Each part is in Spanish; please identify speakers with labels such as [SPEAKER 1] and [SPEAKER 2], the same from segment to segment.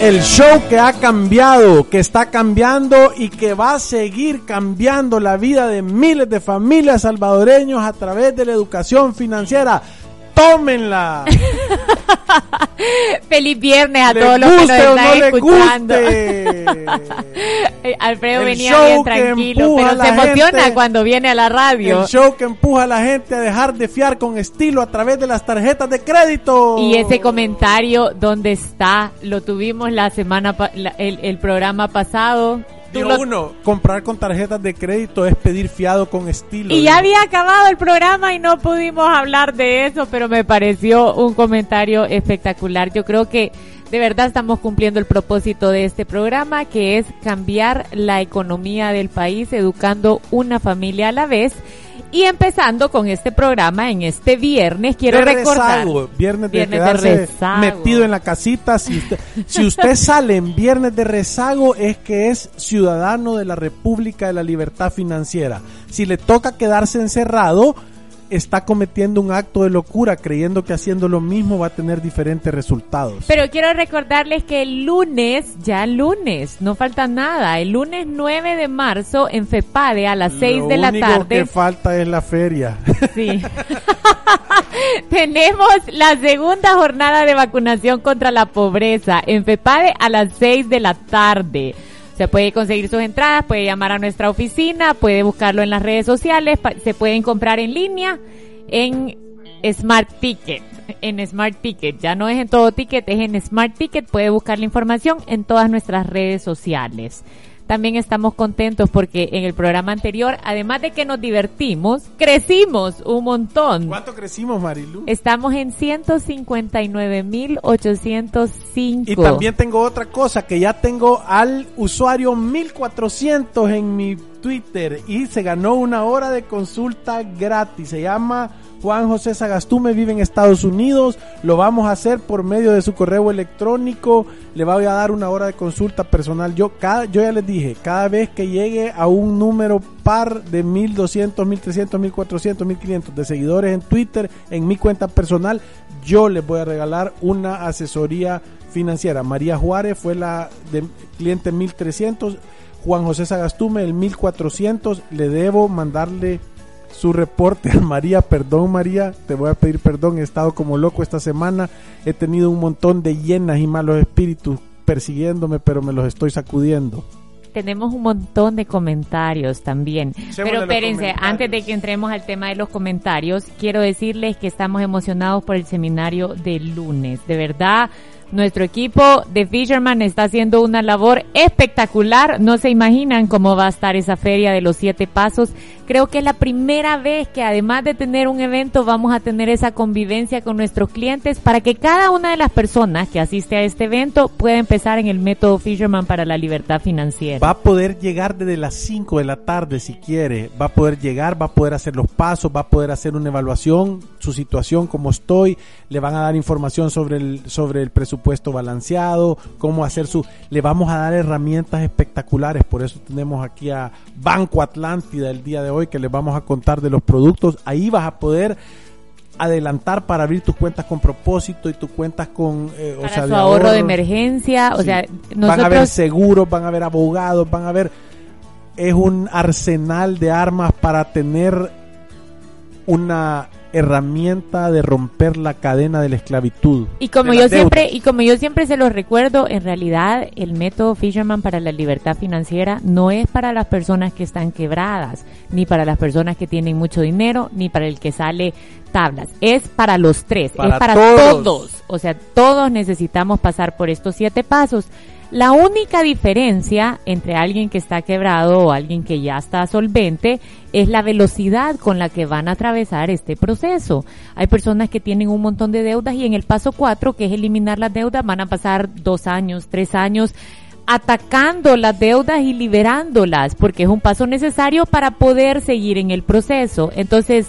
[SPEAKER 1] El show que ha cambiado, que está cambiando y que va a seguir cambiando la vida de miles de familias salvadoreños a través de la educación financiera. ¡Tómenla!
[SPEAKER 2] Feliz viernes a
[SPEAKER 1] Le
[SPEAKER 2] todos los que nos están
[SPEAKER 1] no
[SPEAKER 2] escuchando. Alfredo
[SPEAKER 1] El
[SPEAKER 2] venía
[SPEAKER 1] show
[SPEAKER 2] bien tranquilo, pero se emociona
[SPEAKER 1] gente.
[SPEAKER 2] cuando viene a la radio.
[SPEAKER 1] El show que empuja a la gente a dejar de fiar con estilo a través de las tarjetas de crédito.
[SPEAKER 2] Y ese comentario, ¿dónde está? Lo tuvimos la semana, pa- la- el, el programa pasado.
[SPEAKER 1] Digo
[SPEAKER 2] lo-
[SPEAKER 1] uno, comprar con tarjetas de crédito es pedir fiado con estilo.
[SPEAKER 2] Y ya había acabado el programa y no pudimos hablar de eso, pero me pareció un comentario espectacular. Yo creo que de verdad estamos cumpliendo el propósito de este programa, que es cambiar la economía del país, educando una familia a la vez. Y empezando con este programa en este viernes, quiero recordar.
[SPEAKER 1] rezago, viernes de
[SPEAKER 2] Viernes de rezago.
[SPEAKER 1] metido en la casita. Si usted, si usted sale en viernes de rezago es que es ciudadano de la República de la Libertad Financiera. Si le toca quedarse encerrado, está cometiendo un acto de locura creyendo que haciendo lo mismo va a tener diferentes resultados.
[SPEAKER 2] Pero quiero recordarles que el lunes, ya lunes, no falta nada, el lunes 9 de marzo en FEPADE a las 6
[SPEAKER 1] Lo
[SPEAKER 2] de la
[SPEAKER 1] único
[SPEAKER 2] tarde.
[SPEAKER 1] que falta es la feria.
[SPEAKER 2] Sí. Tenemos la segunda jornada de vacunación contra la pobreza en FEPADE a las 6 de la tarde. Se puede conseguir sus entradas, puede llamar a nuestra oficina, puede buscarlo en las redes sociales, se pueden comprar en línea en Smart Ticket. En Smart Ticket, ya no es en todo ticket, es en Smart Ticket. Puede buscar la información en todas nuestras redes sociales. También estamos contentos porque en el programa anterior, además de que nos divertimos, crecimos un montón.
[SPEAKER 1] ¿Cuánto crecimos, Marilu?
[SPEAKER 2] Estamos en 159.805.
[SPEAKER 1] Y también tengo otra cosa, que ya tengo al usuario 1400 en mi Twitter y se ganó una hora de consulta gratis. Se llama Juan José Sagastume, vive en Estados Unidos. Lo vamos a hacer por medio de su correo electrónico. Le voy a dar una hora de consulta personal. Yo, cada, yo ya les dije, cada vez que llegue a un número par de 1200, 1300, 1400, 1500 de seguidores en Twitter, en mi cuenta personal, yo les voy a regalar una asesoría financiera. María Juárez fue la de cliente 1300, Juan José Sagastume el 1400. Le debo mandarle su reporte a María. Perdón, María, te voy a pedir perdón. He estado como loco esta semana. He tenido un montón de llenas y malos espíritus persiguiéndome, pero me los estoy sacudiendo.
[SPEAKER 2] Tenemos un montón de comentarios también.
[SPEAKER 1] Echémosle
[SPEAKER 2] Pero espérense, antes de que entremos al tema de los comentarios, quiero decirles que estamos emocionados por el seminario del lunes. De verdad, nuestro equipo de Fisherman está haciendo una labor espectacular. No se imaginan cómo va a estar esa feria de los siete pasos. Creo que es la primera vez que además de tener un evento vamos a tener esa convivencia con nuestros clientes para que cada una de las personas que asiste a este evento pueda empezar en el método Fisherman para la libertad financiera.
[SPEAKER 1] Va a poder llegar desde las 5 de la tarde si quiere. Va a poder llegar, va a poder hacer los pasos, va a poder hacer una evaluación, su situación, cómo estoy. Le van a dar información sobre el, sobre el presupuesto balanceado, cómo hacer su... Le vamos a dar herramientas espectaculares. Por eso tenemos aquí a Banco Atlántida el día de hoy que les vamos a contar de los productos. Ahí vas a poder adelantar para abrir tus cuentas con propósito y tus cuentas con eh, o
[SPEAKER 2] para
[SPEAKER 1] sea,
[SPEAKER 2] su
[SPEAKER 1] de
[SPEAKER 2] ahorro de emergencia, o
[SPEAKER 1] Sí.
[SPEAKER 2] sea,
[SPEAKER 1] van a haber seguros, van a haber abogados, van a haber es un arsenal de armas para tener una herramienta de romper la cadena de la esclavitud.
[SPEAKER 2] y como yo siempre
[SPEAKER 1] deudas.
[SPEAKER 2] y como yo siempre se los recuerdo, en realidad el método Fisherman para la libertad financiera no es para las personas que están quebradas, ni para las personas que tienen mucho dinero, ni para el que sale tablas, es para los tres,
[SPEAKER 1] Para
[SPEAKER 2] es para
[SPEAKER 1] todos.
[SPEAKER 2] todos. O sea, todos necesitamos pasar por estos siete pasos. La única diferencia entre alguien que está quebrado o alguien que ya está solvente es la velocidad con la que van a atravesar este proceso. Hay personas que tienen un montón de deudas y en el paso cuatro, que es eliminar las deudas, van a pasar dos años, tres años atacando las deudas y liberándolas, porque es un paso necesario para poder seguir en el proceso. Entonces,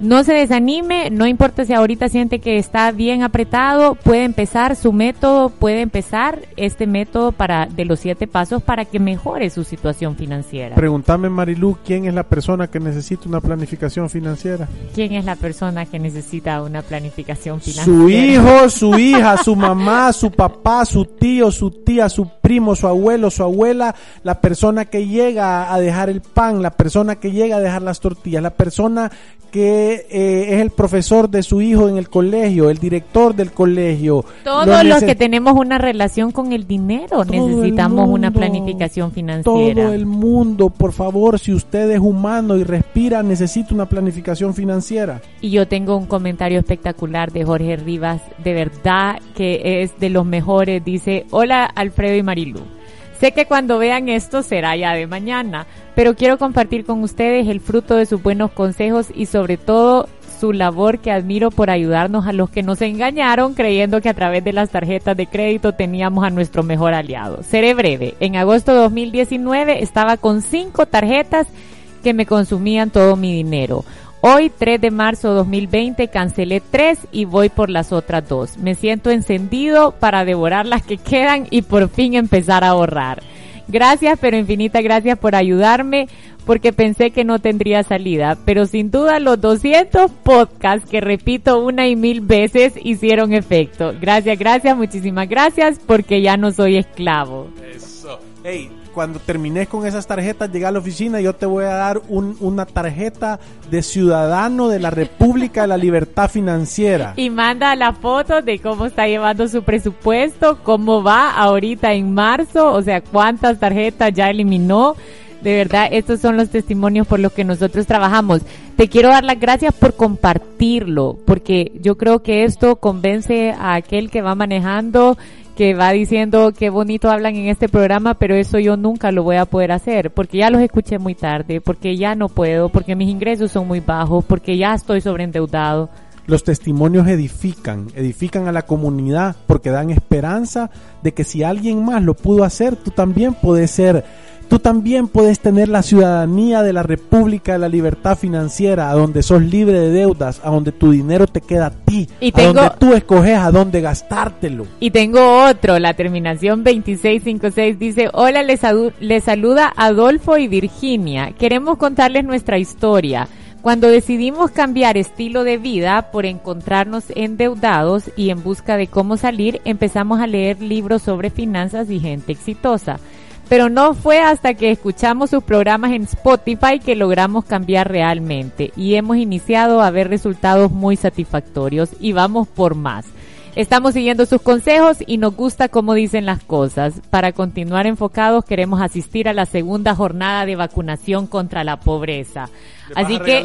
[SPEAKER 2] no se desanime, no importa si ahorita siente que está bien apretado, puede empezar su método, puede empezar este método para de los siete pasos para que mejore su situación financiera.
[SPEAKER 1] Pregúntame, Marilu, ¿quién es la persona que necesita una planificación financiera?
[SPEAKER 2] ¿Quién es la persona que necesita una planificación financiera?
[SPEAKER 1] Su hijo, su hija, su mamá, su papá, su tío, su tía, su primo, su abuelo, su abuela, la persona que llega a dejar el pan, la persona que llega a dejar las tortillas, la persona que eh, es el profesor de su hijo en el colegio, el director del colegio.
[SPEAKER 2] Todos los que tenemos una relación con el dinero necesitamos una planificación financiera.
[SPEAKER 1] Todo el mundo, por favor, si usted es humano y respira, necesita una planificación financiera.
[SPEAKER 2] Y yo tengo un comentario espectacular de Jorge Rivas, de verdad que es de los mejores. Dice, hola Alfredo y Marilu. Sé que cuando vean esto será ya de mañana, pero quiero compartir con ustedes el fruto de sus buenos consejos y sobre todo su labor que admiro por ayudarnos a los que nos engañaron creyendo que a través de las tarjetas de crédito teníamos a nuestro mejor aliado. Seré breve. En agosto de 2019 estaba con cinco tarjetas que me consumían todo mi dinero. Hoy, 3 de marzo de 2020, cancelé tres y voy por las otras dos. Me siento encendido para devorar las que quedan y por fin empezar a ahorrar. Gracias, pero infinita gracias por ayudarme porque pensé que no tendría salida, pero sin duda los 200 podcasts que repito una y mil veces hicieron efecto. Gracias, gracias, muchísimas gracias porque ya no soy esclavo.
[SPEAKER 1] Eso. Hey, cuando termines con esas tarjetas, llega a la oficina yo te voy a dar una tarjeta de ciudadano de la República de la Libertad Financiera.
[SPEAKER 2] Y manda la foto de cómo está llevando su presupuesto, cómo va ahorita en marzo, o sea, cuántas tarjetas ya eliminó. De verdad, estos son los testimonios por los que nosotros trabajamos. Te quiero dar las gracias por compartirlo, porque yo creo que esto convence a aquel que va manejando que va diciendo qué bonito hablan en este programa, pero eso yo nunca lo voy a poder hacer, porque ya los escuché muy tarde, porque ya no puedo, porque mis ingresos son muy bajos, porque ya estoy sobreendeudado.
[SPEAKER 1] Los testimonios edifican, edifican a la comunidad porque dan esperanza de que si alguien más lo pudo hacer, tú también puedes ser Tú también puedes tener la ciudadanía de la República de la Libertad Financiera, a donde sos libre de deudas, a donde tu dinero te queda a ti, a donde tú escoges a dónde gastártelo.
[SPEAKER 2] Y tengo otro, la terminación 2656 dice, hola, les, les saluda Adolfo y Virginia. Queremos contarles nuestra historia. Cuando decidimos cambiar estilo de vida por encontrarnos endeudados y en busca de cómo salir, empezamos a leer libros sobre finanzas y gente exitosa pero no fue hasta que escuchamos sus programas en Spotify que logramos cambiar realmente y hemos iniciado a ver resultados muy satisfactorios y vamos por más. Estamos siguiendo sus consejos y nos gusta cómo dicen las cosas. Para continuar enfocados queremos asistir a la segunda jornada de vacunación contra la pobreza. Así que,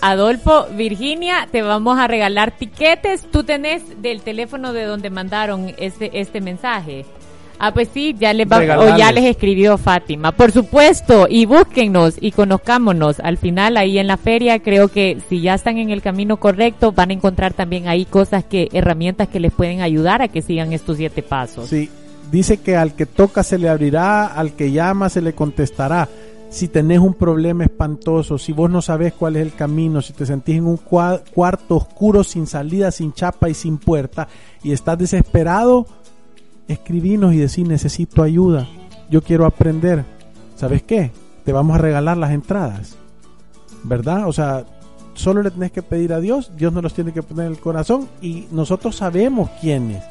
[SPEAKER 2] Adolfo, Virginia, te vamos a regalar tiquetes. Tú tenés del teléfono de donde mandaron este, este mensaje. Ah, pues sí, ya les va, o ya les escribió Fátima. Por supuesto, y búsquennos y conozcámonos. Al final, ahí en la feria, creo que si ya están en el camino correcto, van a encontrar también ahí cosas que, herramientas que les pueden ayudar a que sigan estos siete pasos.
[SPEAKER 1] Sí, dice que al que toca se le abrirá, al que llama se le contestará. Si tenés un problema espantoso, si vos no sabés cuál es el camino, si te sentís en un cuarto oscuro sin salida, sin chapa y sin puerta y estás desesperado, escribinos y decir necesito ayuda, yo quiero aprender. ¿Sabes qué? Te vamos a regalar las entradas. ¿Verdad? O sea, solo le tenés que pedir a Dios, Dios nos los tiene que poner en el corazón y nosotros sabemos quiénes,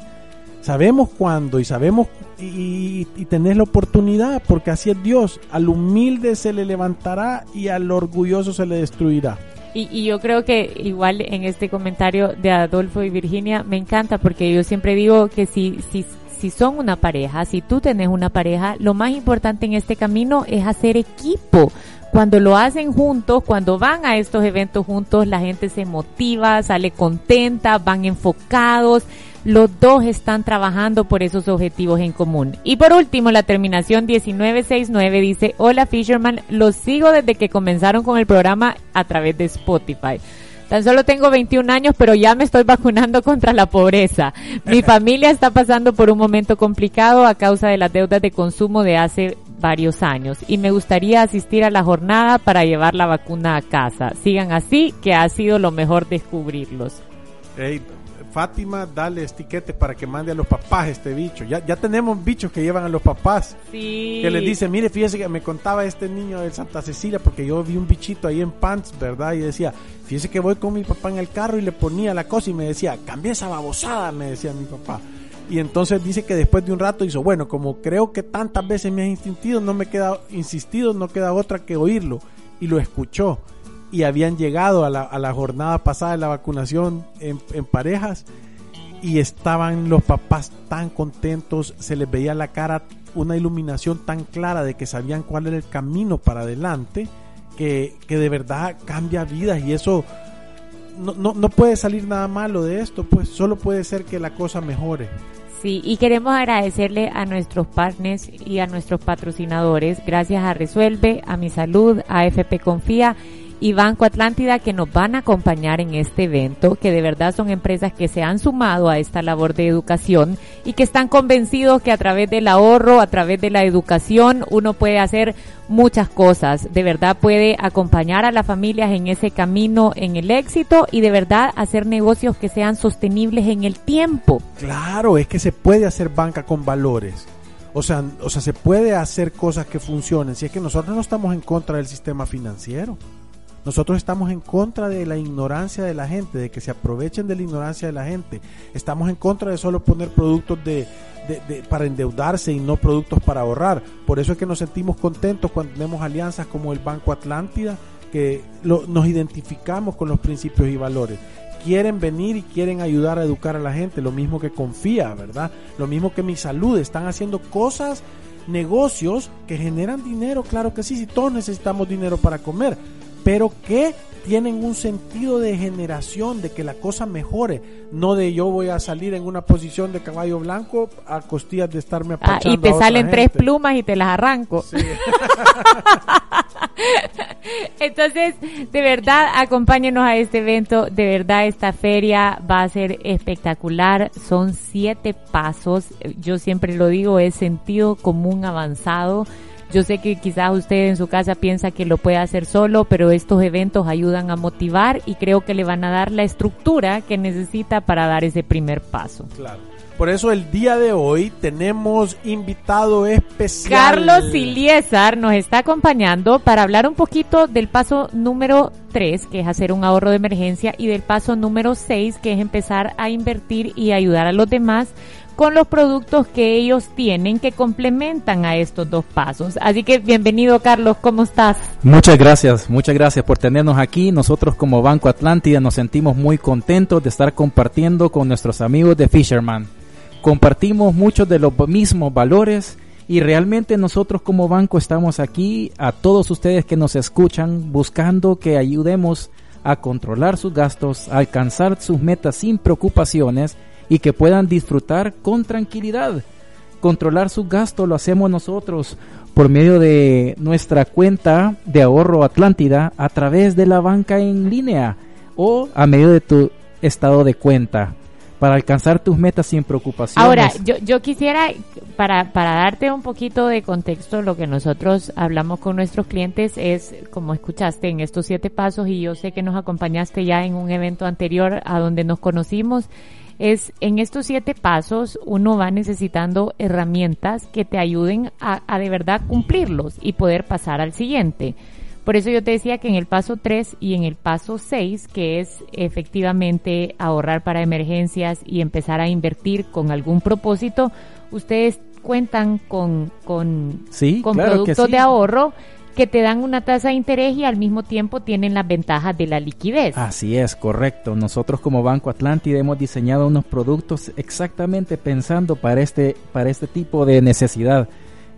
[SPEAKER 1] sabemos cuándo y sabemos y, y, tenés la oportunidad porque así es Dios, al humilde se le levantará y al orgulloso se le destruirá.
[SPEAKER 2] Y, y, yo creo que igual en este comentario de Adolfo y Virginia me encanta porque yo siempre digo que si, si si son una pareja, si tú tenés una pareja, lo más importante en este camino es hacer equipo. Cuando lo hacen juntos, cuando van a estos eventos juntos, la gente se motiva, sale contenta, van enfocados, los dos están trabajando por esos objetivos en común. Y por último, la terminación 1969 dice, hola Fisherman, los sigo desde que comenzaron con el programa a través de Spotify. Tan solo tengo 21 años, pero ya me estoy vacunando contra la pobreza. Mi familia está pasando por un momento complicado a causa de las deudas de consumo de hace varios años y me gustaría asistir a la jornada para llevar la vacuna a casa. Sigan así, que ha sido lo mejor descubrirlos.
[SPEAKER 1] Hey, Fátima, dale estiquete para que mande a los papás este bicho. Ya, ya tenemos bichos que llevan a los papás.
[SPEAKER 2] Sí.
[SPEAKER 1] Que les dice, mire, fíjese que me contaba este niño de Santa Cecilia, porque yo vi un bichito ahí en Pants, ¿verdad? Y decía, fíjese que voy con mi papá en el carro y le ponía la cosa y me decía, cambia esa babosada, me decía mi papá. Y entonces dice que después de un rato hizo, bueno, como creo que tantas veces me has insistido, no me queda insistido, no queda otra que oírlo. Y lo escuchó. Y habían llegado a la, a la jornada pasada de la vacunación en, parejas y estaban los papás tan contentos, se les veía la cara una iluminación tan clara de que sabían cuál era el camino para adelante, que, que de verdad cambia vidas y eso no, no, no puede salir nada malo de esto, pues solo puede ser que la cosa mejore.
[SPEAKER 2] Sí, y queremos agradecerle a nuestros partners y a nuestros patrocinadores, gracias a Resuelve, a Mi Salud, a FP Confía y Banco Atlántida que nos van a acompañar en este evento, que de verdad son empresas que se han sumado a esta labor de educación y que están convencidos que a través del ahorro, a través de la educación, uno puede hacer muchas cosas. De verdad puede acompañar a las familias en ese camino, en el éxito y de verdad hacer negocios que sean sostenibles en el tiempo.
[SPEAKER 1] Claro, es que se puede hacer banca con valores. O sea, o sea, se puede hacer cosas que funcionen. Si es que nosotros no estamos en contra del sistema financiero. Nosotros estamos en contra de la ignorancia de la gente, de que se aprovechen de la ignorancia de la gente. Estamos en contra de solo poner productos de, para endeudarse y no productos para ahorrar. Por eso es que nos sentimos contentos cuando tenemos alianzas como el Banco Atlántida, que lo, nos identificamos con los principios y valores. Quieren venir y quieren ayudar a educar a la gente, lo mismo que confía, ¿verdad? Lo mismo que mi salud, están haciendo cosas negocios que generan dinero, claro que sí, si todos necesitamos dinero para comer, pero que tienen un sentido de generación, de que la cosa mejore, no de yo voy a salir en una posición de caballo blanco a costillas de estarme
[SPEAKER 2] ah, y te salen tres plumas y te las arranco. Sí. Entonces, de verdad, acompáñenos a este evento. De verdad, esta feria va a ser espectacular. Son siete pasos. Yo siempre lo digo, es sentido común avanzado. Yo sé que quizás usted en su casa piensa que lo puede hacer solo, pero estos eventos ayudan a motivar y creo que le van a dar la estructura que necesita para dar ese primer paso.
[SPEAKER 1] Claro. Por eso el día de hoy tenemos invitado especial.
[SPEAKER 2] Carlos Iliesar nos está acompañando para hablar un poquito del paso número 3, que es hacer un ahorro de emergencia, y del paso número 6, que es empezar a invertir y ayudar a los demás con los productos que ellos tienen que complementan a estos dos pasos. Así que bienvenido Carlos, ¿cómo estás?
[SPEAKER 3] Muchas gracias, muchas gracias por tenernos aquí. Nosotros como Banco Atlántida nos sentimos muy contentos de estar compartiendo con nuestros amigos de Fisherman. Compartimos muchos de los mismos valores y realmente nosotros como banco estamos aquí a todos ustedes que nos escuchan buscando que ayudemos a controlar sus gastos, a alcanzar sus metas sin preocupaciones y que puedan disfrutar con tranquilidad. Controlar sus gastos lo hacemos nosotros por medio de nuestra cuenta de ahorro Atlántida a través de la banca en línea o a medio de tu estado de cuenta para alcanzar tus metas sin preocupación.
[SPEAKER 2] Ahora, yo, yo quisiera, para, para darte un poquito de contexto, lo que nosotros hablamos con nuestros clientes es, como escuchaste, en estos siete pasos, y yo sé que nos acompañaste ya en un evento anterior a donde nos conocimos, es en estos siete pasos uno va necesitando herramientas que te ayuden a, a de verdad cumplirlos y poder pasar al siguiente. Por eso yo te decía que en el paso 3 y en el paso 6, que es efectivamente ahorrar para emergencias y empezar a invertir con algún propósito, ustedes cuentan con, con,
[SPEAKER 3] sí,
[SPEAKER 2] con
[SPEAKER 3] claro
[SPEAKER 2] productos
[SPEAKER 3] sí.
[SPEAKER 2] de ahorro que te dan una tasa de interés y al mismo tiempo tienen las ventajas de la liquidez.
[SPEAKER 3] Así es, correcto. Nosotros como Banco Atlántida hemos diseñado unos productos exactamente pensando para este, para este tipo de necesidad.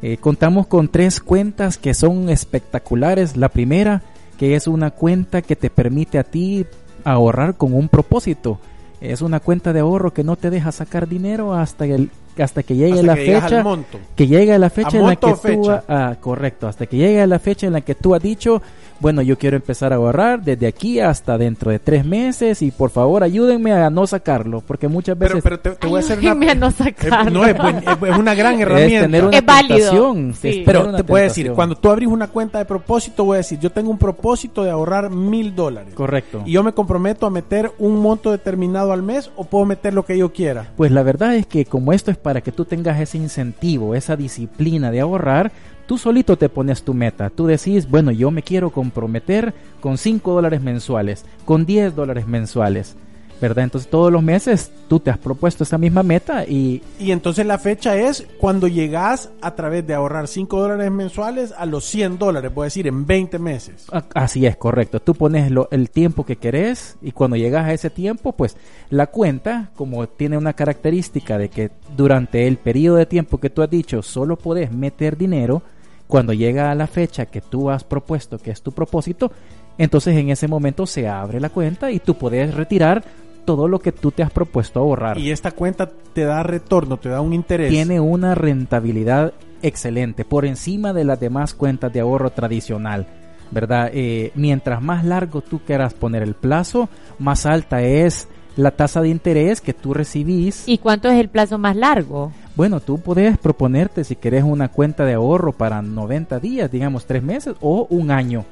[SPEAKER 3] Eh, contamos con tres cuentas que son espectaculares. La primera, que es una cuenta que te permite a ti ahorrar con un propósito. Es una cuenta de ahorro que no te deja sacar dinero hasta el, hasta que llegue
[SPEAKER 1] Hasta
[SPEAKER 3] la
[SPEAKER 1] que
[SPEAKER 3] fecha
[SPEAKER 1] al monto.
[SPEAKER 3] que llegue la fecha en la que tú ah, correcto hasta que llegue la fecha en la que tú has dicho bueno yo quiero empezar a ahorrar desde aquí hasta dentro de tres meses y por favor ayúdenme a no sacarlo porque muchas veces
[SPEAKER 1] Pero, pero te, te voy a hacer una...
[SPEAKER 2] A no
[SPEAKER 1] Eh,
[SPEAKER 2] sacarlo.
[SPEAKER 1] no, es, es- es una gran
[SPEAKER 3] es
[SPEAKER 1] herramienta.
[SPEAKER 3] tener una
[SPEAKER 2] Es válido, sí.
[SPEAKER 3] es
[SPEAKER 1] Pero
[SPEAKER 3] una
[SPEAKER 1] te puedo decir, cuando tú abrís una cuenta de propósito, voy a decir, yo tengo un propósito de ahorrar mil dólares.
[SPEAKER 3] correcto
[SPEAKER 1] Y yo me comprometo a meter un monto determinado al mes o puedo meter lo que yo quiera.
[SPEAKER 3] Pues la verdad es que como esto es para que tú tengas ese incentivo, esa disciplina de ahorrar, tú solito te pones tu meta. Tú decís, bueno, yo me quiero comprometer con 5 dólares mensuales, con 10 dólares mensuales, ¿verdad? Entonces todos los meses tú te has propuesto esa misma meta y
[SPEAKER 1] Y entonces la fecha es cuando llegas a través de ahorrar 5 dólares mensuales a los 100 dólares, voy a decir, en 20 meses.
[SPEAKER 3] así es, correcto. Tú pones lo- el tiempo que querés y cuando llegas a ese tiempo, pues la cuenta, como tiene una característica de que durante el periodo de tiempo que tú has dicho solo podés meter dinero, cuando llega a la fecha que tú has propuesto, que es tu propósito, entonces en ese momento se abre la cuenta y tú puedes retirar todo lo que tú te has propuesto ahorrar.
[SPEAKER 1] Y esta cuenta te da retorno, te da un interés.
[SPEAKER 3] Tiene una rentabilidad excelente, por encima de las demás cuentas de ahorro tradicional. ¿Verdad? Eh, mientras más largo tú quieras poner el plazo, más alta es la tasa de interés que tú recibís.
[SPEAKER 2] ¿Y cuánto es el plazo más largo?
[SPEAKER 3] Bueno, tú puedes proponerte si querés una cuenta de ahorro para 90 días, digamos tres meses o un año.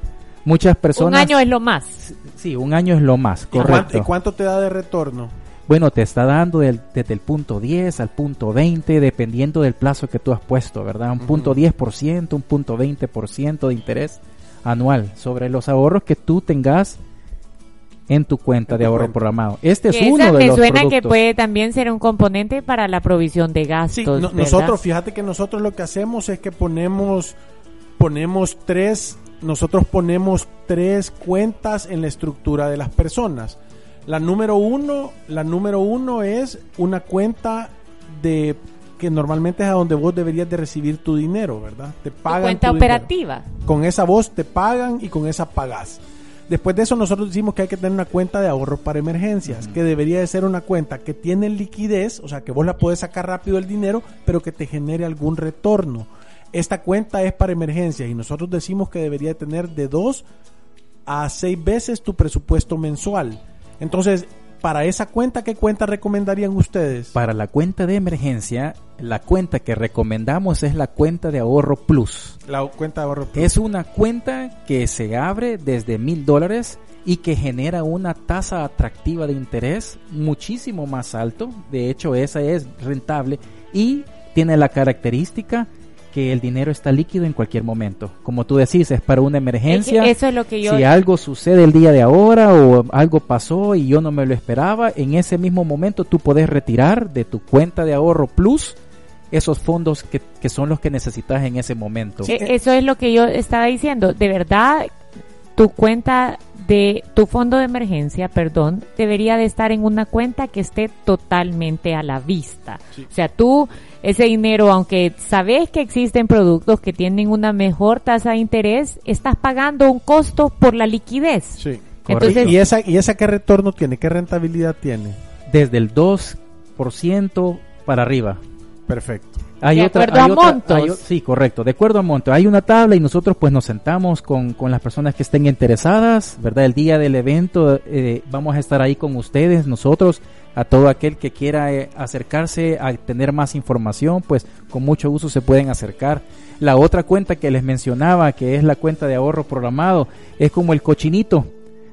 [SPEAKER 3] Muchas personas...
[SPEAKER 2] Un año es lo más.
[SPEAKER 3] Sí, un año es lo más,
[SPEAKER 1] ¿Y cuánto,
[SPEAKER 3] correcto.
[SPEAKER 1] y cuánto te da de retorno?
[SPEAKER 3] Bueno, te está dando del- desde el punto 10 al punto 20, dependiendo del plazo que tú has puesto, ¿verdad? Un punto 10%, un punto 20% de interés anual sobre los ahorros que tú tengas en tu cuenta
[SPEAKER 1] En
[SPEAKER 3] de ahorro programado. Este es
[SPEAKER 2] Que
[SPEAKER 3] uno
[SPEAKER 2] esa
[SPEAKER 3] de
[SPEAKER 2] me
[SPEAKER 3] los
[SPEAKER 2] suena que
[SPEAKER 3] productos.
[SPEAKER 2] puede también ser un componente para la provisión de gastos.
[SPEAKER 1] Sí, nosotros, fíjate que nosotros lo que hacemos es que ponemos, ponemos tres, nosotros ponemos tres cuentas en la estructura de las personas. La número uno, la número uno es una cuenta de que normalmente es a donde vos deberías de recibir tu dinero, ¿verdad? Te
[SPEAKER 2] Tu
[SPEAKER 1] pagan
[SPEAKER 2] cuenta
[SPEAKER 1] tu dinero.
[SPEAKER 2] operativa.
[SPEAKER 1] Con esa voz te pagan y con esa pagás. Después de eso nosotros decimos que hay que tener una cuenta de ahorro para emergencias, que debería de ser una cuenta que tiene liquidez, o sea que vos la puedes sacar rápido el dinero, pero que te genere algún retorno. Esta cuenta es para emergencias y nosotros decimos que debería de tener de dos a seis veces tu presupuesto mensual. Entonces, para esa cuenta, ¿qué cuenta recomendarían ustedes?
[SPEAKER 3] Para la cuenta de emergencia, la cuenta que recomendamos es la cuenta de ahorro plus.
[SPEAKER 1] La cuenta de ahorro. Plus.
[SPEAKER 3] Es una cuenta que se abre desde mil dólares y que genera una tasa atractiva de interés muchísimo más alto. De hecho, esa es rentable y tiene la característica que el dinero está líquido en cualquier momento. Como tú decís, es para una emergencia.
[SPEAKER 2] Es que eso es lo que yo...
[SPEAKER 3] Si algo sucede el día de ahora o algo pasó y yo no me lo esperaba, en ese mismo momento tú puedes retirar de tu cuenta de ahorro plus esos fondos que, que son los que necesitas en ese momento.
[SPEAKER 2] Eso es lo que yo estaba diciendo. De verdad, tu cuenta de tu fondo de emergencia, perdón, debería de estar en una cuenta que esté totalmente a la vista.
[SPEAKER 1] Sí.
[SPEAKER 2] O sea, tú ese dinero, aunque sabes que existen productos que tienen una mejor tasa de interés, estás pagando un costo por la liquidez.
[SPEAKER 1] Sí.
[SPEAKER 2] Entonces-
[SPEAKER 1] ¿Y esa, ¿Y esa qué retorno tiene? ¿Qué rentabilidad tiene?
[SPEAKER 3] Desde el 2% para arriba.
[SPEAKER 1] Perfecto.
[SPEAKER 2] De acuerdo a montos.
[SPEAKER 3] hay sí, correcto, de acuerdo a monto. Hay una tabla y nosotros pues nos sentamos con, con las personas que estén interesadas, ¿verdad? El día del evento eh, vamos a estar ahí con ustedes, nosotros, a todo aquel que quiera eh, acercarse a tener más información, pues con mucho gusto se pueden acercar. La otra cuenta que les mencionaba, que es la cuenta de ahorro programado, es como el cochinito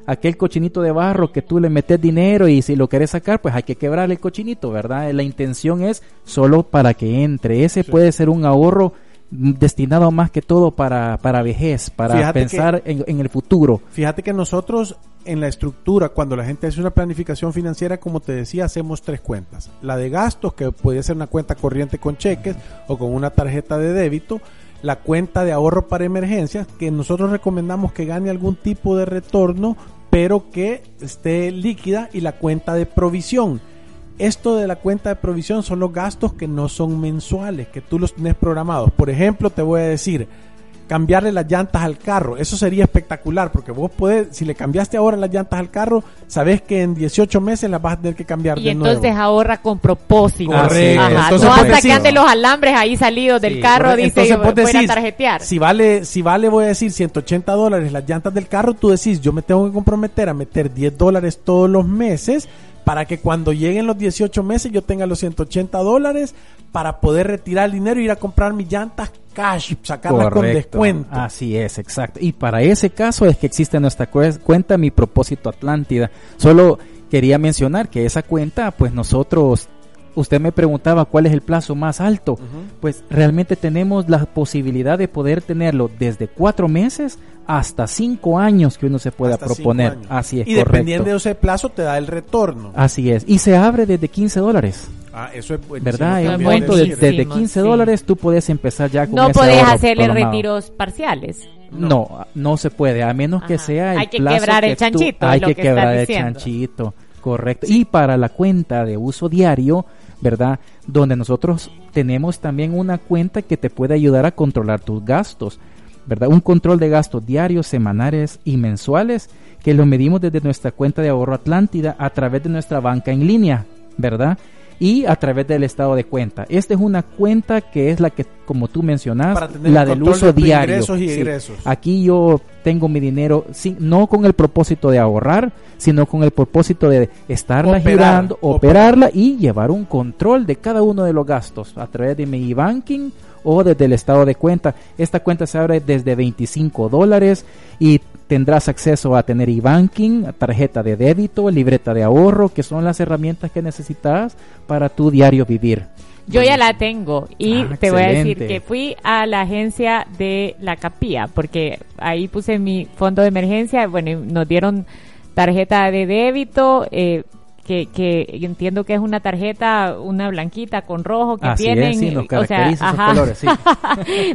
[SPEAKER 3] aquel cochinito de barro que tú le metes dinero y si lo querés sacar, pues hay que quebrar el cochinito, ¿verdad? La intención es solo para que entre. Ese
[SPEAKER 1] Sí.
[SPEAKER 3] puede ser un ahorro destinado más que todo para, para vejez, para
[SPEAKER 1] Fíjate
[SPEAKER 3] pensar en, en el futuro.
[SPEAKER 1] Fíjate que nosotros en la estructura, cuando la gente hace una planificación financiera, como te decía, hacemos tres cuentas. La de gastos, que puede ser una cuenta corriente con cheques o con una tarjeta de débito. la cuenta de ahorro para emergencias, que nosotros recomendamos que gane algún tipo de retorno, pero que esté líquida, y la cuenta de provisión. Esto de la cuenta de provisión son los gastos que no son mensuales, que tú los tienes programados. Por ejemplo, te voy a decir, cambiarle las llantas al carro. Eso sería espectacular porque vos puedes, si le cambiaste ahora las llantas al carro, sabes que en 18 meses las vas a tener que cambiar
[SPEAKER 2] Y
[SPEAKER 1] de
[SPEAKER 2] entonces
[SPEAKER 1] nuevo.
[SPEAKER 2] ahorra con propósito.
[SPEAKER 1] Correcto.
[SPEAKER 2] Ajá.
[SPEAKER 1] Entonces,
[SPEAKER 2] no que anden los alambres ahí salidos del
[SPEAKER 3] Sí,
[SPEAKER 2] carro, dice,
[SPEAKER 1] Entonces vos
[SPEAKER 2] voy a tarjetear.
[SPEAKER 1] si vale, si vale, voy a decir 180 dólares las llantas del carro, tú decís, yo me tengo que comprometer a meter 10 dólares todos los meses para que cuando lleguen los 18 meses yo tenga los 180 dólares para poder retirar el dinero y ir a comprar mis llantas cash, sacarlas con
[SPEAKER 3] Correcto.
[SPEAKER 1] descuento.
[SPEAKER 3] Así es, exacto. Y para ese caso es que existe nuestra cue- cuenta Mi Propósito Atlántida. Solo quería mencionar que esa cuenta, pues nosotros, usted me preguntaba cuál es el plazo más alto. Pues realmente tenemos la posibilidad de poder tenerlo desde cuatro meses hasta cinco años que uno se pueda
[SPEAKER 1] Hasta
[SPEAKER 3] proponer. Así es,
[SPEAKER 1] Y
[SPEAKER 3] correcto.
[SPEAKER 1] dependiendo de ese plazo te da el retorno.
[SPEAKER 3] Así es. Y se abre desde 15 dólares.
[SPEAKER 1] Ah, eso es
[SPEAKER 3] ¿Verdad? En un momento de- desde
[SPEAKER 2] buenísimo,
[SPEAKER 3] 15
[SPEAKER 2] sí.
[SPEAKER 3] dólares tú puedes empezar ya con
[SPEAKER 2] No
[SPEAKER 3] ese
[SPEAKER 2] podés hacerle
[SPEAKER 3] programado.
[SPEAKER 2] retiros parciales.
[SPEAKER 3] No, no se puede, a menos que sea el
[SPEAKER 2] Hay que
[SPEAKER 3] plazo
[SPEAKER 2] quebrar el
[SPEAKER 3] que tú-
[SPEAKER 2] chanchito,
[SPEAKER 3] hay
[SPEAKER 2] es lo
[SPEAKER 3] que, quebrar el
[SPEAKER 2] diciendo.
[SPEAKER 3] chanchito, correcto. Y para la cuenta de uso diario, ¿verdad? Donde nosotros tenemos también una cuenta que te puede ayudar a controlar tus gastos, ¿verdad? Un control de gastos diarios, semanales y mensuales que lo medimos desde nuestra cuenta de ahorro Atlántida a través de nuestra banca en línea, ¿verdad? Y a través del estado de cuenta. Esta es una cuenta que es la que, como tú mencionas, la
[SPEAKER 1] el
[SPEAKER 3] del uso
[SPEAKER 1] de
[SPEAKER 3] diario.
[SPEAKER 1] ingresos y
[SPEAKER 3] Sí.
[SPEAKER 1] egresos.
[SPEAKER 3] Aquí yo tengo mi dinero sin, no con el propósito de ahorrar, sino con el propósito de estarla
[SPEAKER 1] Operar,
[SPEAKER 3] girando,
[SPEAKER 1] operar.
[SPEAKER 3] operarla y llevar un control de cada uno de los gastos a través de mi banking o desde el estado de cuenta. Esta cuenta se abre desde 25 dólares y tendrás acceso a tener e-banking, tarjeta de débito, libreta de ahorro, que son las herramientas que necesitas para tu diario vivir.
[SPEAKER 2] Yo ya la tengo y
[SPEAKER 3] Ah,
[SPEAKER 2] te voy a decir que fui a la agencia de la capilla porque ahí puse mi fondo de emergencia, bueno, y nos dieron tarjeta de débito, eh, que, que entiendo que es una tarjeta, una blanquita con rojo que
[SPEAKER 3] Así
[SPEAKER 2] tienen,
[SPEAKER 3] es, sí, nos
[SPEAKER 2] o sea,
[SPEAKER 3] caracteriza esos
[SPEAKER 2] ajá.
[SPEAKER 3] colores, sí.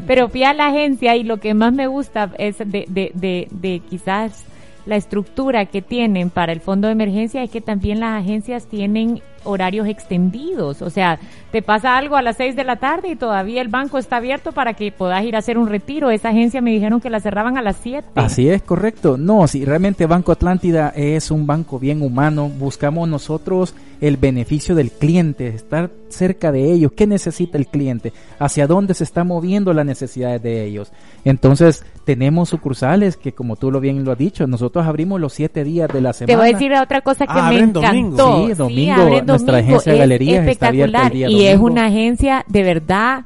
[SPEAKER 2] Pero fui a la agencia y lo que más me gusta es de, de, de, de quizás la estructura que tienen para el fondo de emergencia es que también las agencias tienen horarios extendidos. O sea, te pasa algo a las 6 de la tarde y todavía el banco está abierto para que puedas ir a hacer un retiro. Esa agencia me dijeron que la cerraban a las 7.
[SPEAKER 3] Así es, correcto. No, si realmente Banco Atlántida es un banco bien humano, buscamos nosotros el beneficio del cliente, estar cerca de ellos, qué necesita el cliente, hacia dónde se está moviendo las necesidades de ellos. Entonces, tenemos sucursales que, como tú lo bien lo has dicho, nosotros abrimos los siete días de la semana.
[SPEAKER 2] Te voy a decir otra cosa que
[SPEAKER 1] Ah,
[SPEAKER 2] me
[SPEAKER 1] abren domingo.
[SPEAKER 2] encantó.
[SPEAKER 3] Sí, domingo, nuestra agencia de
[SPEAKER 2] Es
[SPEAKER 3] galerías está abierta el
[SPEAKER 2] espectacular
[SPEAKER 3] día
[SPEAKER 2] y es una agencia de verdad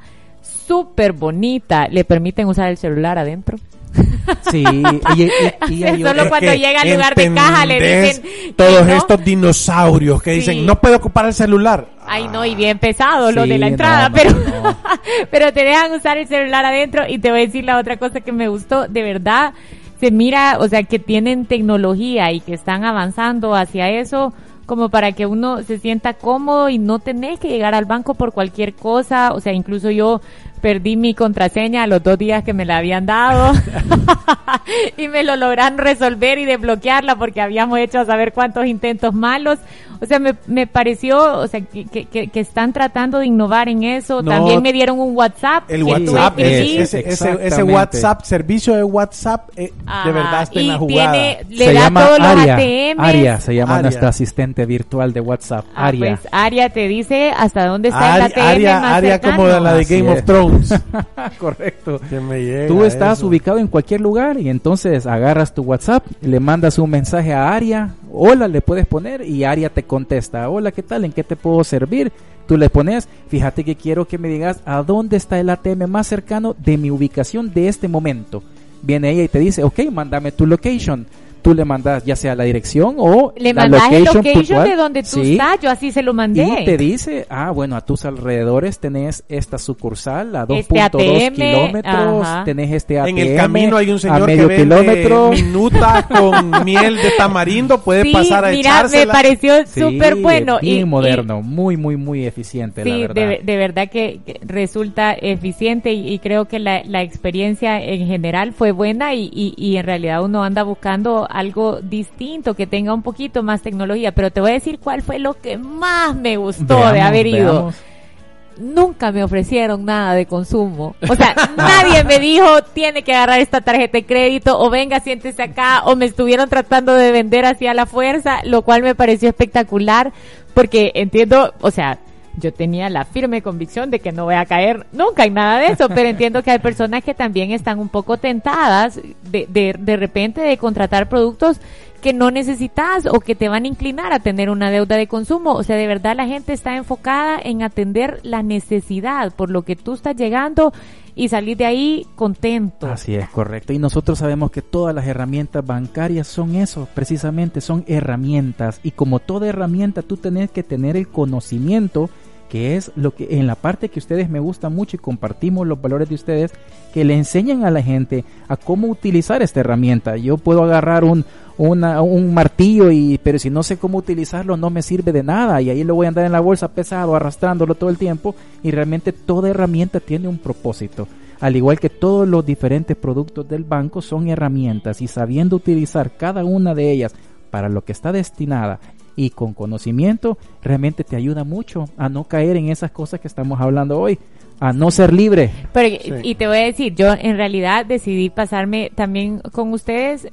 [SPEAKER 2] súper bonita. ¿Le permiten usar el celular adentro?
[SPEAKER 3] Sí, y, y- y
[SPEAKER 2] Solo cuando llega al lugar de caja le dicen
[SPEAKER 1] todos
[SPEAKER 2] no.
[SPEAKER 1] estos dinosaurios que
[SPEAKER 2] Sí.
[SPEAKER 1] dicen no puedo ocupar el celular.
[SPEAKER 2] Ay, no, y bien pesado lo
[SPEAKER 3] Sí,
[SPEAKER 2] de la entrada,
[SPEAKER 3] no,
[SPEAKER 2] pero,
[SPEAKER 3] no.
[SPEAKER 2] pero te dejan usar el celular adentro y te voy a decir la otra cosa que me gustó, de verdad, se mira, o sea, que tienen tecnología y que están avanzando hacia eso como para que uno se sienta cómodo y no tenés que llegar al banco por cualquier cosa, o sea, incluso yo perdí mi contraseña a los dos días que me la habían dado y me lo lograron resolver y desbloquearla porque habíamos hecho a saber cuántos intentos malos. O sea, me, me pareció, o sea, que, que, están tratando de innovar en eso.
[SPEAKER 1] No.
[SPEAKER 2] También me dieron un WhatsApp.
[SPEAKER 1] El WhatsApp,
[SPEAKER 3] es-
[SPEAKER 1] ese, ese, ese
[SPEAKER 3] Exactamente.
[SPEAKER 1] WhatsApp, servicio de WhatsApp, eh, de verdad está en la jugada.
[SPEAKER 2] tiene- le
[SPEAKER 3] se
[SPEAKER 2] da
[SPEAKER 3] llama
[SPEAKER 2] todos los
[SPEAKER 3] Aria,
[SPEAKER 2] ATMs.
[SPEAKER 3] Aria se llama
[SPEAKER 1] Aria.
[SPEAKER 3] nuestra asistente virtual de WhatsApp,
[SPEAKER 2] Ah,
[SPEAKER 3] Aria.
[SPEAKER 2] pues Aria te dice hasta dónde está el
[SPEAKER 1] Ari-
[SPEAKER 2] ATM
[SPEAKER 1] Aria,
[SPEAKER 2] más
[SPEAKER 1] Aria
[SPEAKER 2] cercano.
[SPEAKER 1] como la de Game of Thrones.
[SPEAKER 3] Correcto.
[SPEAKER 1] Que me llega
[SPEAKER 3] Tú estás
[SPEAKER 1] eso.
[SPEAKER 3] ubicado en cualquier lugar y entonces agarras tu WhatsApp, le mandas un mensaje a Aria, hola le puedes poner y Aria te contesta, hola, ¿qué tal? ¿En qué te puedo servir? Tú le pones, fíjate que quiero que me digas a dónde está el ATM más cercano de mi ubicación de este momento. Viene ella y te dice, ok, mándame tu location. Tú le mandas ya sea la dirección o
[SPEAKER 2] Le
[SPEAKER 3] la
[SPEAKER 2] mandas el
[SPEAKER 3] location
[SPEAKER 2] location
[SPEAKER 3] puntual.
[SPEAKER 2] de donde tú
[SPEAKER 3] Sí.
[SPEAKER 2] estás, yo así se lo mandé.
[SPEAKER 3] Y te dice, ah, bueno, a tus alrededores tenés esta sucursal a 2.2
[SPEAKER 2] Este
[SPEAKER 3] kilómetros,
[SPEAKER 2] ajá.
[SPEAKER 3] tenés este ATM
[SPEAKER 1] En el camino hay un
[SPEAKER 3] a
[SPEAKER 1] señor que
[SPEAKER 3] medio
[SPEAKER 1] vende
[SPEAKER 3] kilómetro.
[SPEAKER 1] minuta con miel de tamarindo, puede
[SPEAKER 2] sí,
[SPEAKER 1] pasar a
[SPEAKER 2] mira, me
[SPEAKER 1] echársela.
[SPEAKER 2] pareció
[SPEAKER 3] Sí,
[SPEAKER 2] súper bueno.
[SPEAKER 3] Bien
[SPEAKER 2] y- y-
[SPEAKER 3] moderno, muy, muy, muy eficiente, la
[SPEAKER 2] Sí,
[SPEAKER 3] verdad.
[SPEAKER 2] de, de verdad que que resulta eficiente y, y creo que la, la experiencia en general fue buena y, y, y en realidad uno anda buscando algo distinto, que tenga un poquito más tecnología. Pero te voy a decir cuál fue lo que más me gustó de haber ido.
[SPEAKER 3] veamos.
[SPEAKER 2] Nunca me ofrecieron nada de consumo. O sea, nadie me dijo, tiene que agarrar esta tarjeta de crédito, o venga, siéntese acá, o me estuvieron tratando de vender hacia la fuerza, lo cual me pareció espectacular, porque entiendo, o sea, yo tenía la firme convicción de que no voy a caer nunca en nada de eso, pero entiendo que hay personas que también están un poco tentadas de, de, de repente de contratar productos que no necesitas o que te van a inclinar a tener una deuda de consumo. O sea, de verdad la gente está enfocada en atender la necesidad por lo que tú estás llegando y salir de ahí contento.
[SPEAKER 3] Así es, correcto. Y nosotros sabemos que todas las herramientas bancarias son eso, precisamente son herramientas. Y como toda herramienta, tú tenés que tener el conocimiento, que es lo que en la parte que ustedes me gusta mucho y compartimos los valores de ustedes, que le enseñan a la gente a cómo utilizar esta herramienta. Yo puedo agarrar un, un martillo y pero si no sé cómo utilizarlo no me sirve de nada y ahí lo voy a andar en la bolsa pesado arrastrándolo todo el tiempo y realmente toda herramienta tiene un propósito al igual que todos los diferentes productos del banco son herramientas y sabiendo utilizar cada una de ellas para lo que está destinada y con conocimiento realmente te ayuda mucho a no caer en esas cosas que estamos hablando hoy a no ser libre
[SPEAKER 2] Pero,
[SPEAKER 1] Sí.
[SPEAKER 2] y te voy a decir, yo en realidad decidí pasarme también con ustedes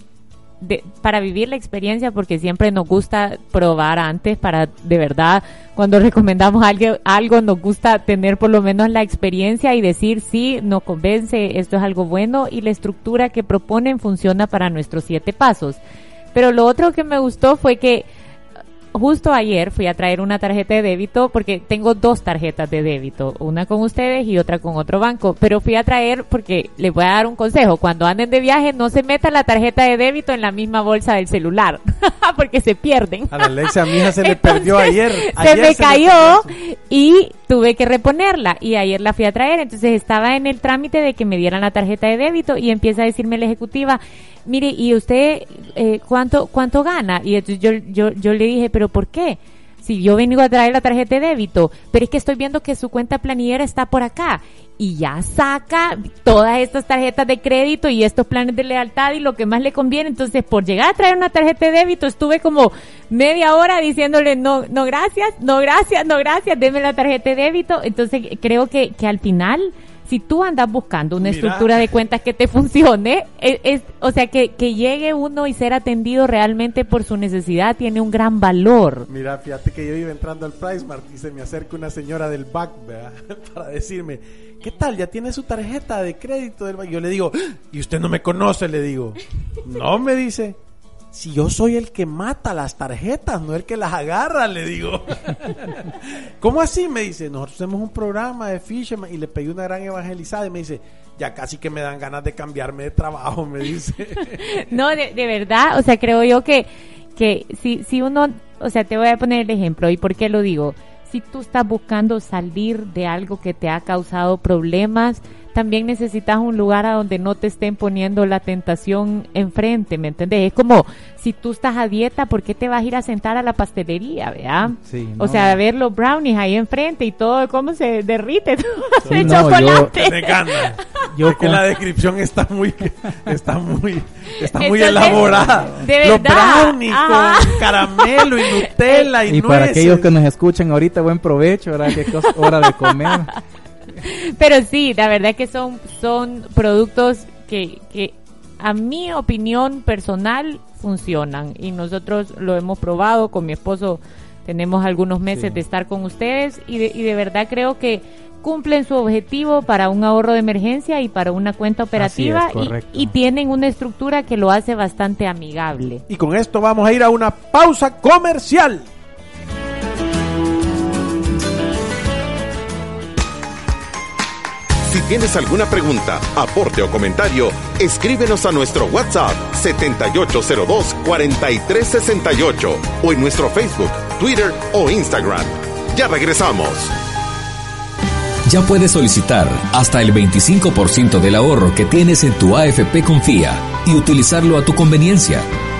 [SPEAKER 2] de- para vivir la experiencia porque siempre nos gusta probar antes para de verdad cuando recomendamos algo, algo nos gusta tener por lo menos la experiencia y decir sí, nos convence, esto es algo bueno y la estructura que proponen funciona para nuestros siete pasos. Pero lo otro que me gustó fue que justo ayer fui a traer una tarjeta de débito porque tengo dos tarjetas de débito, una con ustedes y otra con otro banco, pero fui a traer porque les voy a dar un consejo, cuando anden de viaje no se meta la tarjeta de débito en la misma bolsa del celular, porque se pierden.
[SPEAKER 1] A la Alexia, a mi hija se le perdió ayer.
[SPEAKER 2] Se me cayó y tuve que reponerla y ayer la fui a traer, entonces estaba en el trámite de que me dieran la tarjeta de débito y empieza a decirme la ejecutiva, mire, ¿y usted eh, cuánto cuánto gana? Y entonces yo, yo, yo le dije, ¿pero por qué? Si yo vengo a traer la tarjeta de débito, pero es que estoy viendo que su cuenta planillera está por acá y ya saca todas estas tarjetas de crédito y estos planes de lealtad y lo que más le conviene. Entonces, por llegar a traer una tarjeta de débito, estuve como media hora diciéndole no, no gracias, no gracias, no gracias, deme la tarjeta de débito. Entonces, creo que, que al final, si tú andas buscando una
[SPEAKER 1] Mira.
[SPEAKER 2] estructura de cuentas que te funcione, es, es- o sea, que, que llegue uno y ser atendido realmente por su necesidad tiene un gran valor.
[SPEAKER 1] Mira, fíjate que yo iba entrando al PriceMart y se me acerca una señora del back, ¿verdad? Para decirme, ¿qué tal? ¿Ya tiene su tarjeta de crédito del banco? Yo le digo, ¿y usted no me conoce? Le digo, no, me dice. Si yo soy el que mata las tarjetas, no el que las agarra, le digo. ¿Cómo así? Me dice, nosotros hacemos un programa de Fisherman y le pedí una gran evangelizada y me dice, ya casi que me dan ganas de cambiarme de trabajo, me dice.
[SPEAKER 2] No, de, de verdad, o sea, creo yo que, que si, si uno, o sea, te voy a poner el ejemplo, ¿y por qué lo digo? Si tú estás buscando salir de algo que te ha causado problemas, también necesitas un lugar a donde no te estén poniendo la tentación enfrente, ¿me entiendes? Es como si tú estás a dieta, ¿por qué te vas a ir a sentar a la pastelería, verdad?
[SPEAKER 3] Sí,
[SPEAKER 2] O sea, a ver los brownies ahí enfrente y todo, cómo se derrite todo el
[SPEAKER 3] no, yo-
[SPEAKER 2] chocolate.
[SPEAKER 1] me.
[SPEAKER 3] Yo
[SPEAKER 1] que
[SPEAKER 3] con-
[SPEAKER 1] la descripción está muy, está muy, está muy
[SPEAKER 2] Entonces,
[SPEAKER 1] elaborada.
[SPEAKER 2] de
[SPEAKER 1] Los brownies
[SPEAKER 2] ajá.
[SPEAKER 1] con caramelo y Nutella y,
[SPEAKER 3] y para aquellos que nos escuchan ahorita buen provecho ¿verdad? que es hora de comer
[SPEAKER 2] Pero sí, la verdad que son, son productos que, que a mi opinión personal funcionan y nosotros lo hemos probado con mi esposo. Tenemos algunos meses
[SPEAKER 3] Sí.
[SPEAKER 2] de estar con ustedes y de, y de verdad creo que cumplen su objetivo para un ahorro de emergencia y para una cuenta operativa y, tienen una estructura que lo hace bastante amigable.
[SPEAKER 1] Y con esto vamos a ir a una pausa comercial.
[SPEAKER 4] Tienes alguna pregunta, aporte o comentario, escríbenos a nuestro WhatsApp 7802-4368 o en nuestro Facebook, Twitter o Instagram. Ya regresamos.
[SPEAKER 5] Ya puedes solicitar hasta el 25% del ahorro que tienes en tu AFP Confía y utilizarlo a tu conveniencia.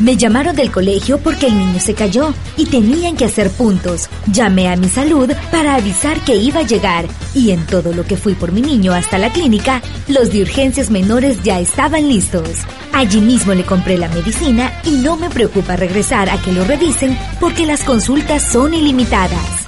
[SPEAKER 6] Me llamaron del colegio porque el niño se cayó y tenían que hacer puntos. Llamé a mi salud para avisar que iba a llegar y en todo lo que fui por mi niño hasta la clínica, los de urgencias menores ya estaban listos. Allí mismo le compré la medicina y no me preocupa regresar a que lo revisen porque las consultas son ilimitadas.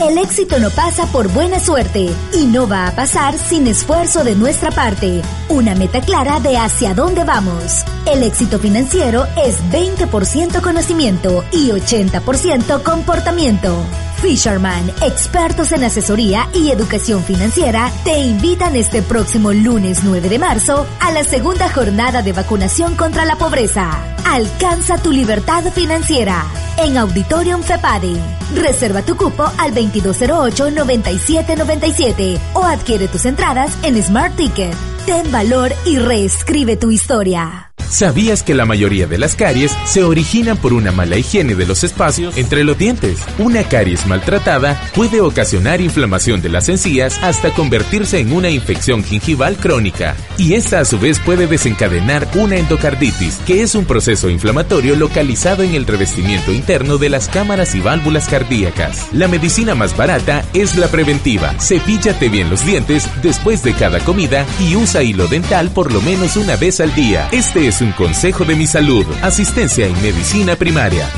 [SPEAKER 6] El éxito no pasa por buena suerte y no va a pasar sin esfuerzo de nuestra parte. Una meta clara de hacia dónde vamos. El éxito financiero es 20% conocimiento y 80% comportamiento. Fisherman, expertos en asesoría y educación financiera, te invitan este próximo lunes 9 de marzo a la segunda jornada de vacunación contra la pobreza. Alcanza tu libertad financiera en Auditorium FEPADE. Reserva tu cupo al 2208-9797 o adquiere tus entradas en Smart Ticket. Ten valor y reescribe tu historia.
[SPEAKER 7] ¿Sabías que la mayoría de las caries se originan por una mala higiene de los espacios entre los dientes? Una caries maltratada puede ocasionar inflamación de las encías hasta convertirse en una infección gingival crónica. Y esta a su vez puede desencadenar una endocarditis, que es un proceso inflamatorio localizado en el revestimiento interno de las cámaras y válvulas cardíacas. La medicina más barata es la preventiva. Cepíllate bien los dientes después de cada comida y usa hilo dental por lo menos una vez al día. Este es un consejo de mi salud. Asistencia en medicina primaria.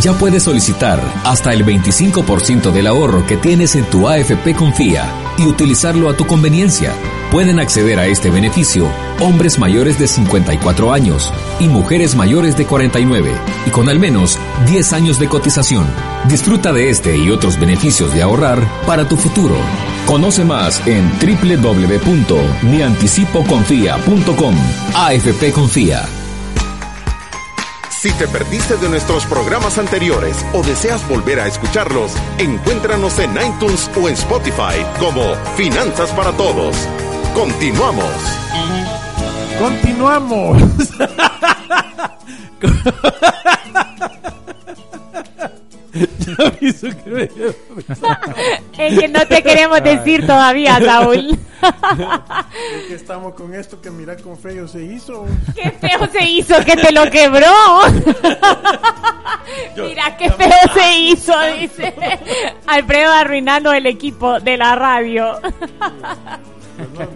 [SPEAKER 5] Ya puedes solicitar hasta el 25% del ahorro que tienes en tu AFP Confía y utilizarlo a tu conveniencia. Pueden acceder a este beneficio hombres mayores de 54 años y mujeres mayores de 49 y con al menos 10 años de cotización. Disfruta de este y otros beneficios de ahorrar para tu futuro. Conoce más en www.mianticipoconfía.com. AFP Confía.
[SPEAKER 4] Si te perdiste de nuestros programas anteriores o deseas volver a escucharlos, encuéntranos en iTunes o en Spotify como Finanzas para Todos. Continuamos.
[SPEAKER 1] Continuamos. Ya hizo.
[SPEAKER 2] Es que no te queremos decir todavía, Saúl.
[SPEAKER 1] Es que estamos con esto que mira con feo se hizo.
[SPEAKER 2] Qué feo se hizo que te lo quebró. Mira qué feo se hizo, dice Alfredo arruinando el equipo de la radio.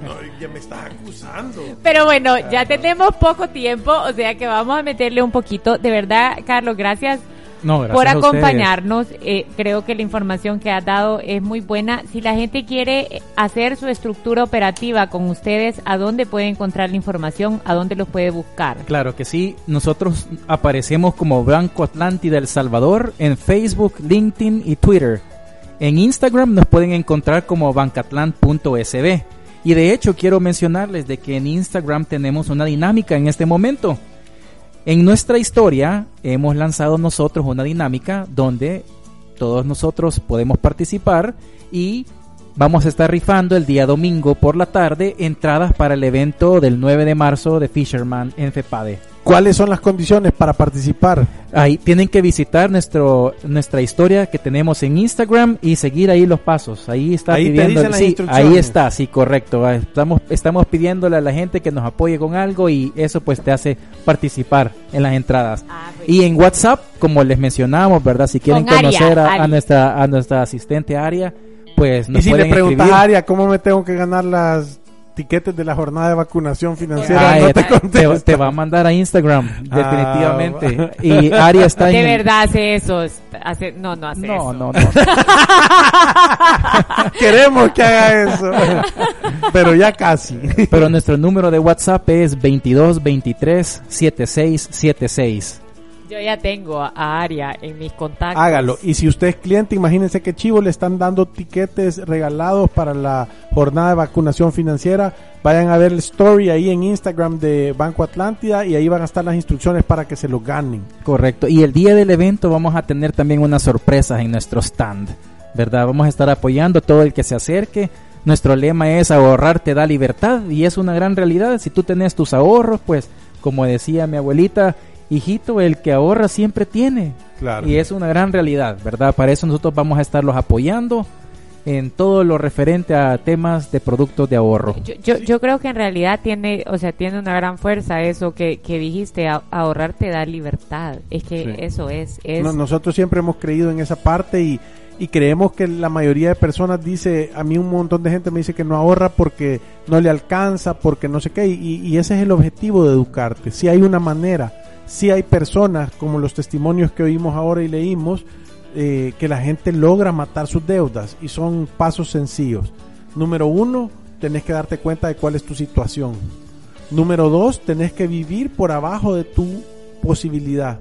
[SPEAKER 1] No, ya me estás acusando.
[SPEAKER 2] Pero bueno, ya tenemos poco tiempo, o sea que vamos a meterle un poquito. De verdad, Carlos, gracias
[SPEAKER 3] No, gracias
[SPEAKER 2] por acompañarnos. Eh, creo que la información que has dado es muy buena. Si la gente quiere hacer su estructura operativa con ustedes, ¿a dónde puede encontrar la información? ¿A dónde los puede buscar?
[SPEAKER 3] Claro que sí, nosotros aparecemos como Banco Atlántida El Salvador en Facebook, LinkedIn y Twitter. En Instagram nos pueden encontrar como bancatlant.sb. Y de hecho quiero mencionarles de que en Instagram tenemos una dinámica en este momento. En nuestra historia hemos lanzado nosotros una dinámica donde todos nosotros podemos participar y vamos a estar rifando el día domingo por la tarde entradas para el evento del 9 de marzo de Fisherman en FEPADE.
[SPEAKER 1] ¿Cuáles son las condiciones para participar?
[SPEAKER 3] Ahí tienen que visitar nuestro nuestra historia que tenemos en Instagram y seguir ahí los pasos. Ahí está
[SPEAKER 1] Ahí te
[SPEAKER 3] pidiendo,
[SPEAKER 1] dicen
[SPEAKER 3] sí,
[SPEAKER 1] instrucciones.
[SPEAKER 3] ahí está, sí, correcto. Ah, Estamos estamos pidiéndole a la gente que nos apoye con algo y eso pues te hace participar en las entradas.
[SPEAKER 2] Ah.
[SPEAKER 3] Y en WhatsApp, como les mencionamos, ¿verdad? Si quieren
[SPEAKER 2] Con
[SPEAKER 3] conocer a, a
[SPEAKER 2] Aria.
[SPEAKER 3] nuestra a nuestra asistente Aria, pues nos
[SPEAKER 1] y si le preguntas
[SPEAKER 3] escribir.
[SPEAKER 1] a Aria cómo me tengo que ganar las tiquetes de la jornada de vacunación financiera,
[SPEAKER 3] Ah,
[SPEAKER 1] no
[SPEAKER 3] eh,
[SPEAKER 1] te
[SPEAKER 3] te, te va a mandar a Instagram,
[SPEAKER 1] Ah,
[SPEAKER 3] definitivamente. y Aria está
[SPEAKER 2] De
[SPEAKER 3] en
[SPEAKER 2] verdad hace eso. Hace, no, no hace
[SPEAKER 3] No,
[SPEAKER 2] eso.
[SPEAKER 3] no, no.
[SPEAKER 1] Queremos que haga eso. Pero ya casi.
[SPEAKER 3] Pero nuestro número de WhatsApp es 22 23 76 76.
[SPEAKER 2] Yo ya tengo a Aria en mis contactos.
[SPEAKER 1] Hágalo. Y si usted es cliente, imagínense que chivo le están dando tiquetes regalados para la jornada de vacunación financiera. Vayan a ver el story ahí en Instagram de Banco Atlántida y ahí van a estar las instrucciones para que se los ganen.
[SPEAKER 3] Correcto. Y el día del evento vamos a tener también unas sorpresas en nuestro stand. ¿Verdad? Vamos a estar apoyando a todo el que se acerque. Nuestro lema es ahorrar te da libertad y es una gran realidad. Si tú tenés tus ahorros, pues como decía mi abuelita, hijito, el que ahorra siempre tiene.
[SPEAKER 1] Claro.
[SPEAKER 3] Y es una gran realidad, ¿verdad? Para eso nosotros vamos a estarlos apoyando en todo lo referente a temas de productos de ahorro.
[SPEAKER 2] Yo, yo, yo creo que en realidad tiene, o sea, tiene una gran fuerza eso que, que dijiste, a- ahorrar te da libertad. Es que
[SPEAKER 1] Sí.
[SPEAKER 2] eso es, es
[SPEAKER 1] No- nosotros siempre hemos creído en esa parte y, y creemos que la mayoría de personas dice, a mí un montón de gente me dice que no ahorra porque no le alcanza, porque no sé qué, y, y ese es el objetivo de educarte. Si hay una manera, si hay personas, como los testimonios que oímos ahora y leímos, eh, que la gente logra matar sus deudas y son pasos sencillos. Número uno, tenés que darte cuenta de cuál es tu situación. Número dos, tenés que vivir por abajo de tu posibilidad.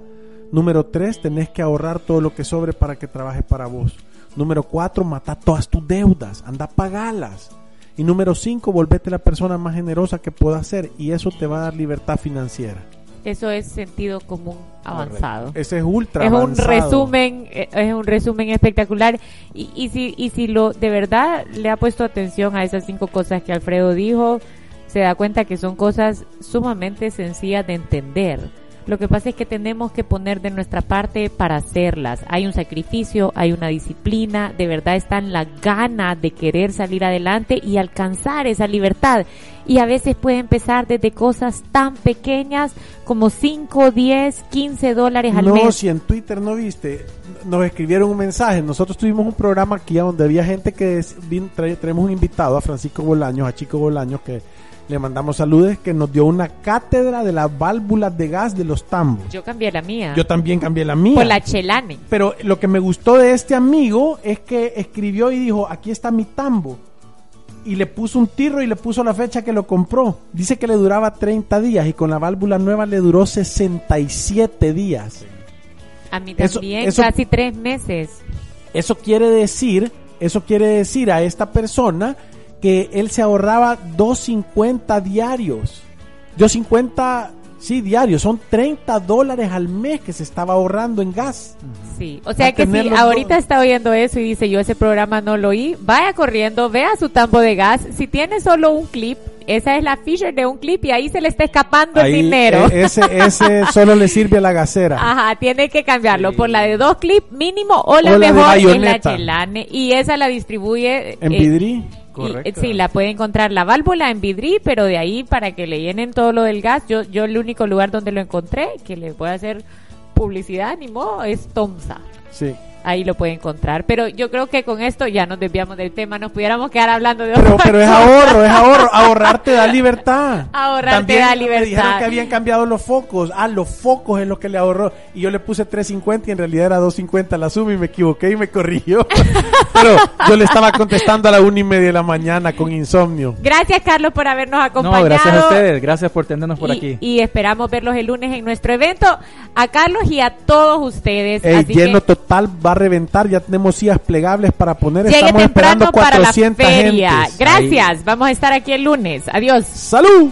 [SPEAKER 1] Número tres, tenés que ahorrar todo lo que sobre para que trabaje para vos. Número cuatro, mata todas tus deudas, anda a pagarlas. Y número cinco, volvete la persona más generosa que puedas ser y eso te va a dar libertad financiera.
[SPEAKER 2] Eso es sentido común avanzado.
[SPEAKER 1] Ese es ultra
[SPEAKER 2] Es un
[SPEAKER 1] avanzado.
[SPEAKER 2] resumen, eh, es un resumen espectacular. Y, y si, y si lo de verdad le ha puesto atención a esas cinco cosas que Alfredo dijo, se da cuenta que son cosas sumamente sencillas de entender. Lo que pasa es que tenemos que poner de nuestra parte para hacerlas. Hay un sacrificio, hay una disciplina, de verdad está en la gana de querer salir adelante y alcanzar esa libertad. Y a veces puede empezar desde cosas tan pequeñas como 5, 10, 15 dólares al
[SPEAKER 1] no,
[SPEAKER 2] mes.
[SPEAKER 1] si en Twitter no viste, nos escribieron un mensaje. Nosotros tuvimos un programa aquí donde había gente que es- vin- trae- tenemos un invitado a Francisco Bolaños, a Chico Bolaños, que le mandamos saludos, que nos dio una cátedra de las válvulas de gas de los tambos.
[SPEAKER 2] Yo cambié la mía.
[SPEAKER 1] Yo también cambié la mía.
[SPEAKER 2] por la Chelane.
[SPEAKER 1] Pero lo que me gustó de este amigo es que escribió y dijo, aquí está mi tambo. Y le puso un tirro y le puso la fecha que lo compró. Dice que le duraba 30 días y con la válvula nueva le duró 67 días.
[SPEAKER 2] A mí también,
[SPEAKER 1] eso-
[SPEAKER 2] casi tres meses.
[SPEAKER 1] Eso quiere decir, eso quiere decir a esta persona que él se ahorraba 2.50 diarios. Yo 50, sí, diarios, son 30 dólares al mes que se estaba ahorrando en gas.
[SPEAKER 2] Sí, o sea que si ahorita
[SPEAKER 1] dos.
[SPEAKER 2] está oyendo eso y dice yo ese programa no lo oí, vaya corriendo, vea su tambo de gas. Si tiene solo un clip, esa es la feature de un clip y ahí se le está escapando el dinero.
[SPEAKER 1] eh, ese, ese solo le sirve a la gasera.
[SPEAKER 2] Ajá, tiene que cambiarlo por la de dos clips mínimo o la
[SPEAKER 1] O la de
[SPEAKER 2] mejor es la. Chelane y esa la distribuye
[SPEAKER 1] En
[SPEAKER 2] eh,
[SPEAKER 1] Vidri.
[SPEAKER 2] Y, sí, la puede encontrar la válvula en Vidri, pero de ahí para que le llenen todo lo del gas, yo yo el único lugar donde lo encontré que le a hacer publicidad ni modo es Tomsa.
[SPEAKER 1] Sí.
[SPEAKER 2] Ahí lo puede encontrar, pero yo creo que con esto ya nos desviamos del tema, nos pudiéramos quedar hablando de
[SPEAKER 1] Pero, pero es ahorro, es ahorro. Ahorrar te da libertad.
[SPEAKER 2] Ahorrar
[SPEAKER 1] También
[SPEAKER 2] te da
[SPEAKER 1] Me
[SPEAKER 2] libertad.
[SPEAKER 1] dijeron que habían cambiado los focos. Ah, los focos es lo que le ahorró. Y yo le puse 3.50 y en realidad era 2.50 la suma y me equivoqué y me corrigió. pero yo le estaba contestando a la una y media de la mañana con insomnio.
[SPEAKER 2] Gracias Carlos por habernos acompañado.
[SPEAKER 3] No, gracias a ustedes, gracias por tenernos por
[SPEAKER 2] y,
[SPEAKER 3] aquí.
[SPEAKER 2] y esperamos verlos el lunes en nuestro evento. A Carlos y a todos ustedes.
[SPEAKER 1] El
[SPEAKER 2] Así
[SPEAKER 1] lleno
[SPEAKER 2] que
[SPEAKER 1] total va a reventar. Ya tenemos sillas plegables para poner.
[SPEAKER 2] llegue
[SPEAKER 1] Estamos esperando
[SPEAKER 2] temprano para la
[SPEAKER 1] 400
[SPEAKER 2] feria.
[SPEAKER 1] gentes.
[SPEAKER 2] Gracias. Vamos a estar aquí el lunes. Adiós.
[SPEAKER 1] ¡Salud!